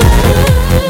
love.